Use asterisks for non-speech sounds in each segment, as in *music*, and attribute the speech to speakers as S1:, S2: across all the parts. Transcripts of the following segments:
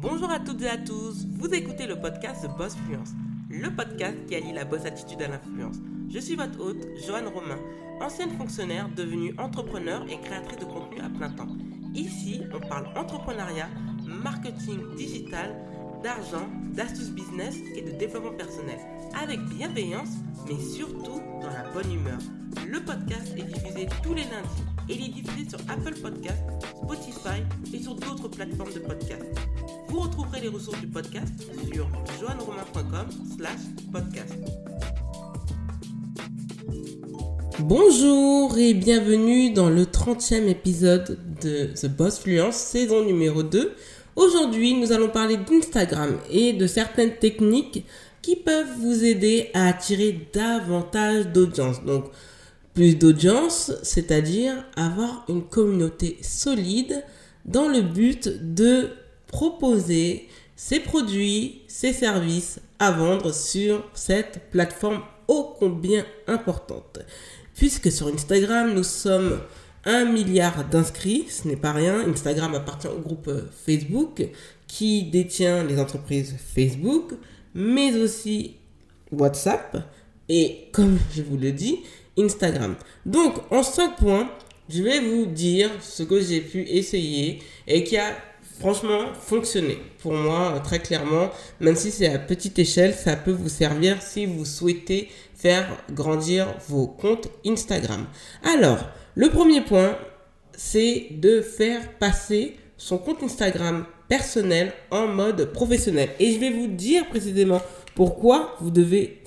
S1: Bonjour à toutes et à tous, vous écoutez le podcast The Boss Fluence, le podcast qui allie la boss attitude à l'influence. Je suis votre hôte, Joanne Romain, ancienne fonctionnaire devenue entrepreneur et créatrice de contenu à plein temps. Ici, on parle entrepreneuriat, marketing digital, d'argent, d'astuces business et de développement personnel, avec bienveillance, mais surtout dans la bonne humeur. Le podcast est diffusé tous les lundis et il est diffusé sur Apple Podcasts, Spotify et sur d'autres plateformes de podcast. Vous retrouverez les ressources du podcast sur joanneromain.com slash podcast. Bonjour et bienvenue dans le 30e épisode de The Boss Fluence, saison numéro 2. Aujourd'hui, nous allons parler d'Instagram et de certaines techniques qui peuvent vous aider à attirer davantage d'audience. Donc, plus d'audience, c'est-à-dire avoir une communauté solide dans le but de proposer ses produits, ses services à vendre sur cette plateforme ô combien importante. Puisque sur Instagram, nous sommes un milliard d'inscrits, ce n'est pas rien. Instagram appartient au groupe Facebook qui détient les entreprises Facebook, mais aussi WhatsApp et, comme je vous le dis, Instagram. Donc, en 5 points, je vais vous dire ce que j'ai pu essayer et qui a franchement fonctionné pour moi très clairement. Même si c'est à petite échelle, ça peut vous servir si vous souhaitez faire grandir vos comptes Instagram. Alors, le premier point, c'est de faire passer son compte Instagram personnel en mode professionnel. Et je vais vous dire précisément pourquoi vous devez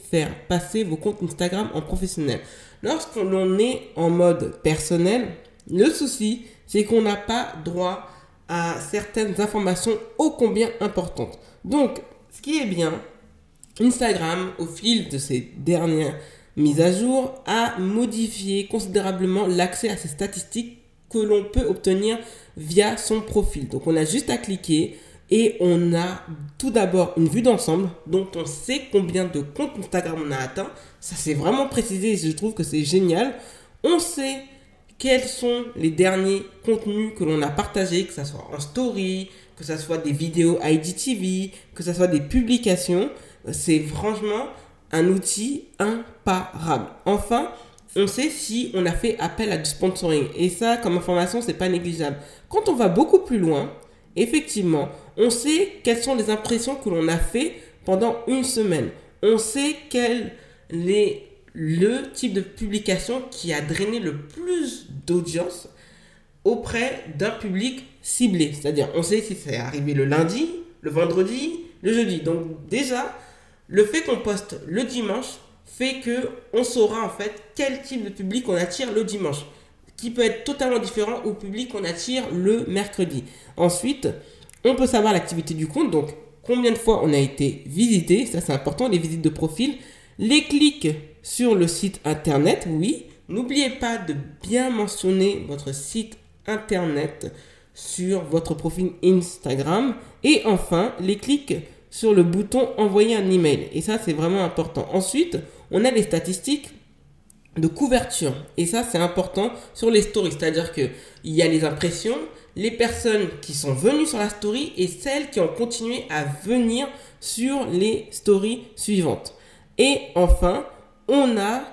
S1: passer vos comptes Instagram en professionnel. Lorsqu'on est en mode personnel, le souci, c'est qu'on n'a pas droit à certaines informations ô combien importantes. Donc, ce qui est bien, Instagram, au fil de ces dernières mises à jour, a modifié considérablement l'accès à ces statistiques que l'on peut obtenir via son profil. Donc, on a juste à cliquer et on a tout d'abord une vue d'ensemble dont on sait combien de comptes Instagram on a atteint. Ça c'est vraiment précisé et je trouve que c'est génial. On sait quels sont les derniers contenus que l'on a partagés, que ce soit en story, que ce soit des vidéos IGTV, que ce soit des publications. C'est franchement un outil imparable. Enfin, on sait si on a fait appel à du sponsoring. Et ça, comme information, c'est pas négligeable. Quand on va beaucoup plus loin, effectivement, on sait quelles sont les impressions que l'on a fait pendant une semaine. On sait quel est le type de publication qui a drainé le plus d'audience auprès d'un public ciblé. C'est-à-dire, on sait si c'est arrivé le lundi, le vendredi, le jeudi. Donc déjà, le fait qu'on poste le dimanche fait que on saura en fait quel type de public on attire le dimanche, qui peut être totalement différent au public qu'on attire le mercredi. Ensuite, on peut savoir l'activité du compte, donc combien de fois on a été visité, ça c'est important, les visites de profil, les clics sur le site internet, oui. N'oubliez pas de bien mentionner votre site internet sur votre profil Instagram. Et enfin, les clics sur le bouton envoyer un email. Et ça, c'est vraiment important. Ensuite, on a les statistiques de couverture. Et ça, c'est important sur les stories. C'est-à-dire qu'il y a les impressions, les personnes qui sont venues sur la story et celles qui ont continué à venir sur les stories suivantes. Et enfin, on a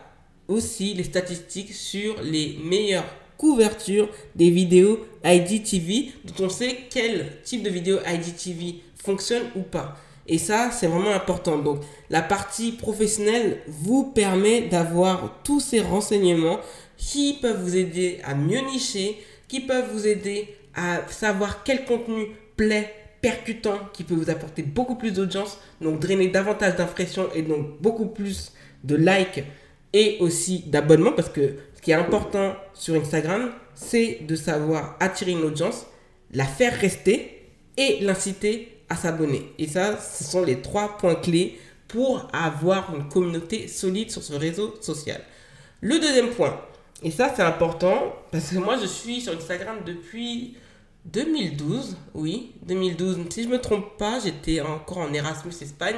S1: aussi les statistiques sur les meilleures couvertures des vidéos IGTV, dont on sait quel type de vidéo IGTV fonctionne ou pas. Et ça, c'est vraiment important. Donc, la partie professionnelle vous permet d'avoir tous ces renseignements qui peuvent vous aider à mieux nicher, qui peuvent vous aider à savoir quel contenu plaît, percutant, qui peut vous apporter beaucoup plus d'audience, donc drainer davantage d'impressions et donc beaucoup plus de likes et aussi d'abonnements parce que ce qui est important sur Instagram, c'est de savoir attirer une audience, la faire rester et l'inciter à s'abonner. Et ça, ce sont les trois points clés pour avoir une communauté solide sur ce réseau social. Le deuxième point, et ça c'est important parce que moi je suis sur Instagram depuis 2012, oui, 2012. Si je me trompe pas, j'étais encore en Erasmus Espagne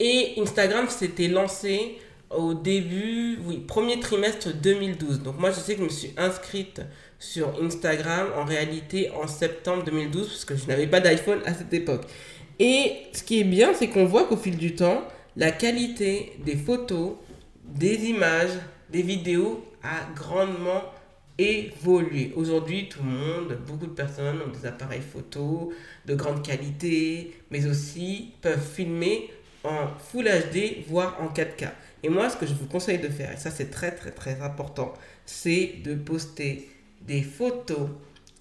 S1: et Instagram s'était lancé au début, oui, premier trimestre 2012. Donc moi, je sais que je me suis inscrite sur Instagram en réalité en septembre 2012 parce que je n'avais pas d'iPhone à cette époque. Et ce qui est bien, c'est qu'on voit qu'au fil du temps, la qualité des photos, des images, des vidéos a grandement évolué. Aujourd'hui, tout le monde, beaucoup de personnes ont des appareils photo de grande qualité, mais aussi peuvent filmer en Full HD, voire en 4K. Et moi, ce que je vous conseille de faire, et ça c'est très très très important, c'est de poster des photos,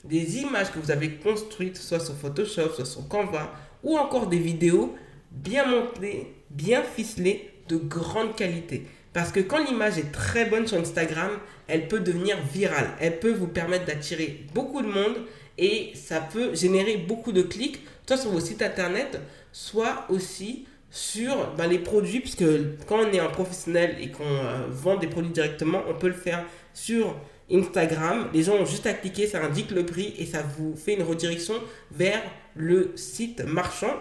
S1: des images que vous avez construites, soit sur Photoshop, soit sur Canva, ou encore des vidéos bien montées, bien ficelées, de grande qualité. Parce que quand l'image est très bonne sur Instagram, elle peut devenir virale. Elle peut vous permettre d'attirer beaucoup de monde et ça peut générer beaucoup de clics, soit sur vos sites internet, soit aussi sur ben, les produits, puisque quand on est un professionnel et qu'on euh, vend des produits directement, on peut le faire sur Instagram. Les gens ont juste à cliquer, ça indique le prix et ça vous fait une redirection vers le site marchand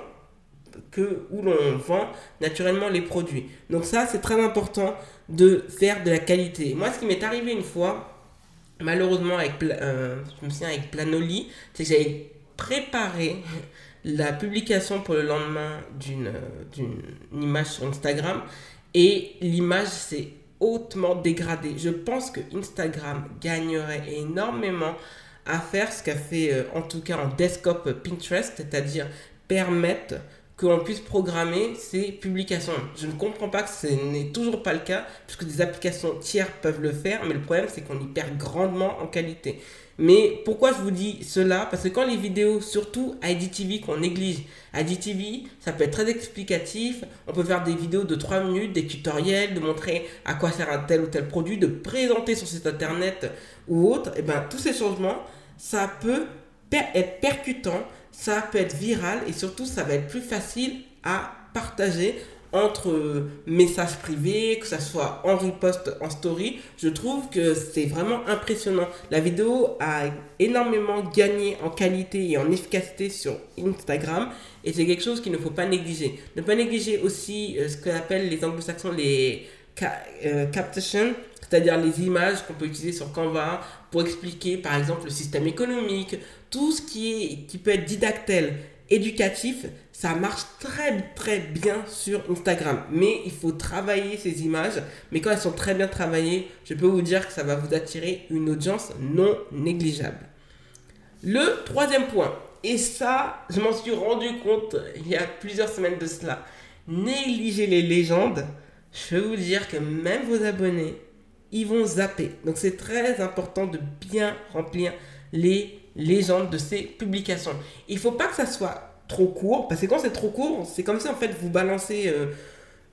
S1: que, où l'on vend naturellement les produits. Donc ça, c'est très important de faire de la qualité. Moi, ce qui m'est arrivé une fois, malheureusement avec, euh, je me souviens avec Planoli, c'est que j'avais préparé la publication pour le lendemain d'une image sur Instagram et l'image s'est hautement dégradée. Je pense que Instagram gagnerait énormément à faire ce qu'a fait euh, en tout cas en desktop Pinterest, c'est-à-dire permettre qu'on puisse programmer ces publications. Je ne comprends pas que ce n'est toujours pas le cas, puisque des applications tiers peuvent le faire, mais le problème c'est qu'on y perd grandement en qualité. Mais pourquoi je vous dis cela? Parce que quand les vidéos, surtout IGTV qu'on néglige, IGTV, ça peut être très explicatif, on peut faire des vidéos de 3 minutes, des tutoriels, de montrer à quoi sert un tel ou tel produit, de présenter sur site internet ou autre, et bien tous ces changements, ça peut être percutant, ça peut être viral et surtout ça va être plus facile à partager entre euh, messages privés, que ça soit en repost, en story, je trouve que c'est vraiment impressionnant. La vidéo a énormément gagné en qualité et en efficacité sur Instagram et c'est quelque chose qu'il ne faut pas négliger. Ne pas négliger aussi euh, ce qu'on appelle les anglo-saxons les euh, captations, c'est-à-dire les images qu'on peut utiliser sur Canva pour expliquer par exemple le système économique, tout ce qui, est, qui peut être didactèle, éducatif, ça marche très très bien sur Instagram. Mais il faut travailler ces images. Mais quand elles sont très bien travaillées, je peux vous dire que ça va vous attirer une audience non négligeable. Le troisième point, et ça, je m'en suis rendu compte il y a plusieurs semaines de cela. Négligez les légendes. Je peux vous dire que même vos abonnés, ils vont zapper. Donc c'est très important de bien remplir les légendes de ces publications. Il faut pas que ça soit trop court, parce que quand c'est trop court, c'est comme si en fait vous balancez euh,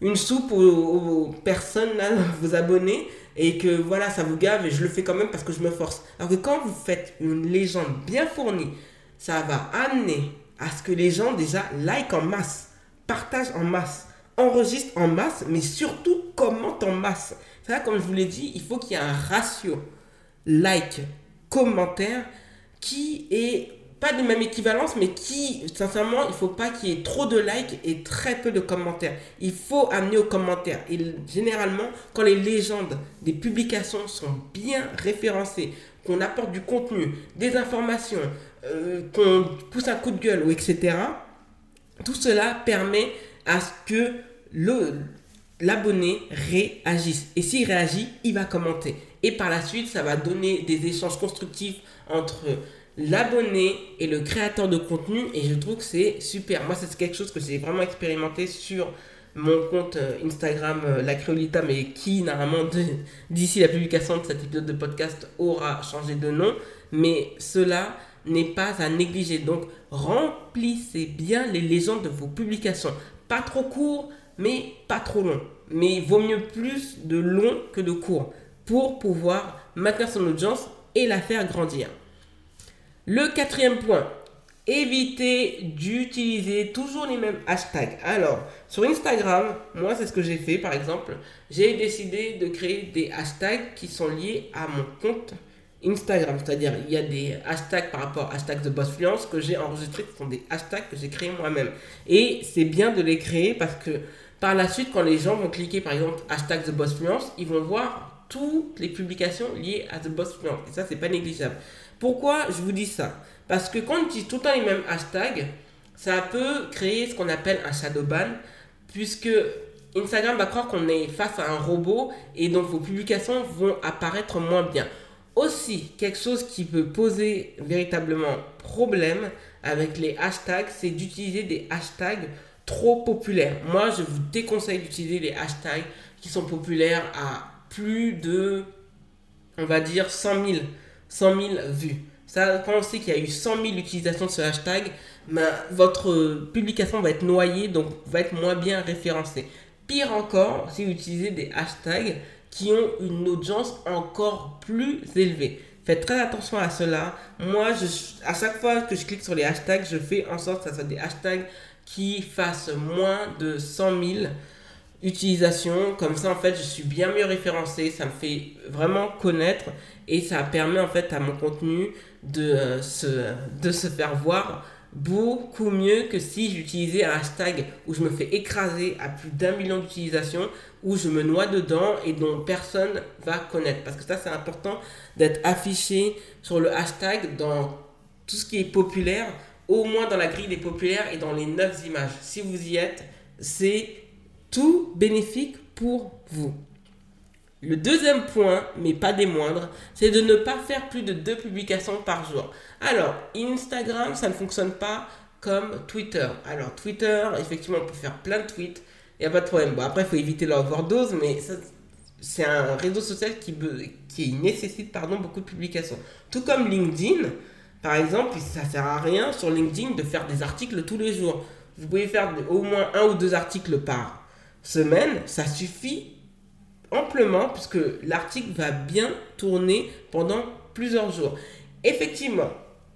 S1: une soupe aux, personnes, là, *laughs* vos abonnés, et que voilà, ça vous gave et je le fais quand même parce que je me force. Alors que quand vous faites une légende bien fournie, ça va amener à ce que les gens déjà like en masse, partagent en masse, enregistrent en masse, mais surtout commentent en masse. Ça, comme je vous l'ai dit, il faut qu'il y ait un ratio like, commentaire qui est pas de même équivalence, mais qui, sincèrement, il faut pas qu'il y ait trop de likes et très peu de commentaires. Il faut amener aux commentaires. Et généralement, quand les légendes des publications sont bien référencées, qu'on apporte du contenu, des informations, euh, qu'on pousse un coup de gueule, ou etc., tout cela permet à ce que l'abonné réagisse. Et s'il réagit, il va commenter. Et par la suite, ça va donner des échanges constructifs entre l'abonné et le créateur de contenu et je trouve que c'est super. Moi, c'est quelque chose que j'ai vraiment expérimenté sur mon compte euh, Instagram euh, La Créolita, mais qui, normalement, *laughs* d'ici la publication de cet épisode de podcast, aura changé de nom. Mais cela n'est pas à négliger. Donc, remplissez bien les légendes de vos publications. Pas trop court, mais pas trop long. Mais il vaut mieux plus de long que de court pour pouvoir maintenir son audience et la faire grandir. Le quatrième point, évitez d'utiliser toujours les mêmes hashtags. Alors, sur Instagram, moi, c'est ce que j'ai fait, par exemple. J'ai décidé de créer des hashtags qui sont liés à mon compte Instagram. C'est-à-dire, il y a des hashtags par rapport à hashtag The Boss Fluence que j'ai enregistrés, qui sont des hashtags que j'ai créés moi-même. Et c'est bien de les créer parce que par la suite, quand les gens vont cliquer, par exemple, hashtag The Boss Fluence, ils vont voir toutes les publications liées à The Boss Fluence. Et ça, c'est pas négligeable. Pourquoi je vous dis ça? Parce que quand on utilise tout le temps les mêmes hashtags, ça peut créer ce qu'on appelle un shadow ban, puisque Instagram va croire qu'on est face à un robot et donc vos publications vont apparaître moins bien. Aussi, quelque chose qui peut poser véritablement problème avec les hashtags, c'est d'utiliser des hashtags trop populaires. Moi, je vous déconseille d'utiliser les hashtags qui sont populaires à plus de, on va dire, 100 000, 100 000 vues. Ça, quand on sait qu'il y a eu 100 000 utilisations de ce hashtag, ben, votre publication va être noyée, donc va être moins bien référencée. Pire encore, si vous utilisez des hashtags qui ont une audience encore plus élevée. Faites très attention à cela. Moi, je, à chaque fois que je clique sur les hashtags, je fais en sorte que ce soit des hashtags qui fassent moins de 100 000 utilisations. Comme ça, en fait, je suis bien mieux référencé. Ça me fait vraiment connaître et ça permet en fait à mon contenu de, euh, se, de se faire voir beaucoup mieux que si j'utilisais un hashtag où je me fais écraser à plus d'un million d'utilisations, où je me noie dedans et dont personne va connaître. Parce que ça, c'est important d'être affiché sur le hashtag dans tout ce qui est populaire, au moins dans la grille des populaires et dans les 9 images. Si vous y êtes, c'est tout bénéfique pour vous. Le deuxième point, mais pas des moindres, c'est de ne pas faire plus de deux publications par jour. Alors, Instagram, ça ne fonctionne pas comme Twitter. Alors, Twitter, effectivement, on peut faire plein de tweets, il n'y a pas de problème. Bon, après, il faut éviter l'overdose, mais c'est un réseau social qui, nécessite pardon, beaucoup de publications. Tout comme LinkedIn, par exemple, ça sert à rien sur LinkedIn de faire des articles tous les jours. Vous pouvez faire au moins un ou deux articles par semaine, ça suffit amplement puisque l'article va bien tourner pendant plusieurs jours. Effectivement,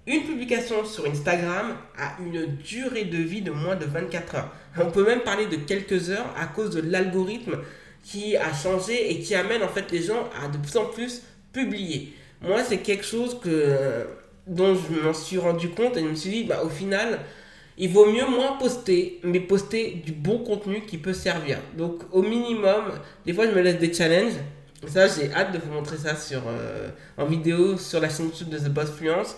S1: une publication sur Instagram a une durée de vie de moins de 24 heures. On peut même parler de quelques heures à cause de l'algorithme qui a changé et qui amène en fait les gens à de plus en plus publier. Moi, c'est quelque chose que, dont je m'en suis rendu compte et je me suis dit, bah, au final, il vaut mieux moins poster, mais poster du bon contenu qui peut servir. Donc au minimum, des fois je me laisse des challenges. Ça, j'ai hâte de vous montrer ça sur, euh, en vidéo sur la chaîne YouTube de The Boss Fluence.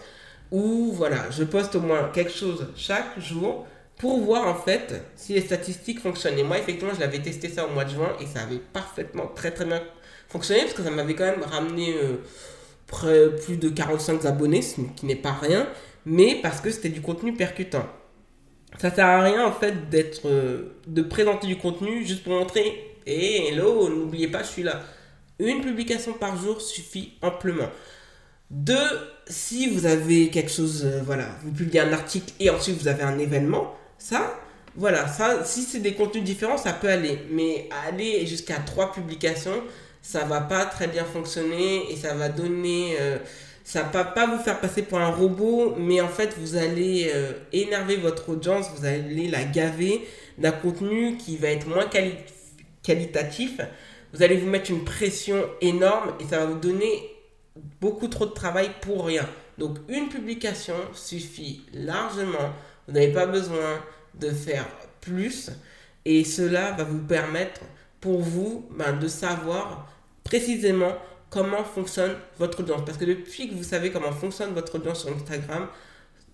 S1: Où voilà, je poste au moins quelque chose chaque jour pour voir en fait si les statistiques fonctionnent. Et moi, effectivement, je l'avais testé ça au mois de juin et ça avait parfaitement, très très bien fonctionné parce que ça m'avait quand même ramené euh, plus de 45 abonnés, ce qui n'est pas rien, mais parce que c'était du contenu percutant ça sert à rien en fait d'être euh, de présenter du contenu juste pour montrer et hello n'oubliez pas je suis là une publication par jour suffit amplement. Deux si vous avez quelque chose euh, voilà vous publiez un article et ensuite vous avez un événement ça voilà ça si c'est des contenus différents ça peut aller. Mais aller jusqu'à trois publications ça va pas très bien fonctionner et ça va donner euh, ça va pas vous faire passer pour un robot, mais en fait, vous allez euh, énerver votre audience, vous allez la gaver d'un contenu qui va être moins qualitatif. Vous allez vous mettre une pression énorme et ça va vous donner beaucoup trop de travail pour rien. Donc, une publication suffit largement. Vous n'avez pas besoin de faire plus et cela va vous permettre pour vous ben, de savoir précisément comment fonctionne votre audience. Parce que depuis que vous savez comment fonctionne votre audience sur Instagram,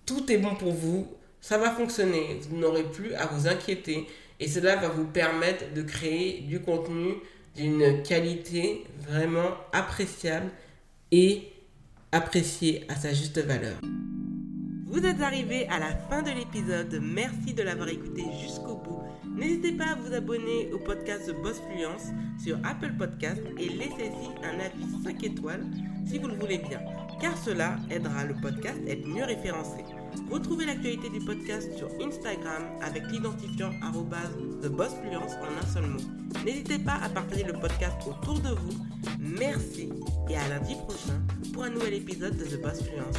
S1: tout est bon pour vous, ça va fonctionner, vous n'aurez plus à vous inquiéter et cela va vous permettre de créer du contenu d'une qualité vraiment appréciable et apprécié à sa juste valeur. Vous êtes arrivé à la fin de l'épisode, merci de l'avoir écouté jusqu'au bout. N'hésitez pas à vous abonner au podcast The Boss Fluence sur Apple Podcast et laissez-y un avis 5 étoiles si vous le voulez bien, car cela aidera le podcast à être mieux référencé. Retrouvez l'actualité du podcast sur Instagram avec l'identifiant TheBossFluence en un seul mot. N'hésitez pas à partager le podcast autour de vous. Merci et à lundi prochain pour un nouvel épisode de The Boss Fluence.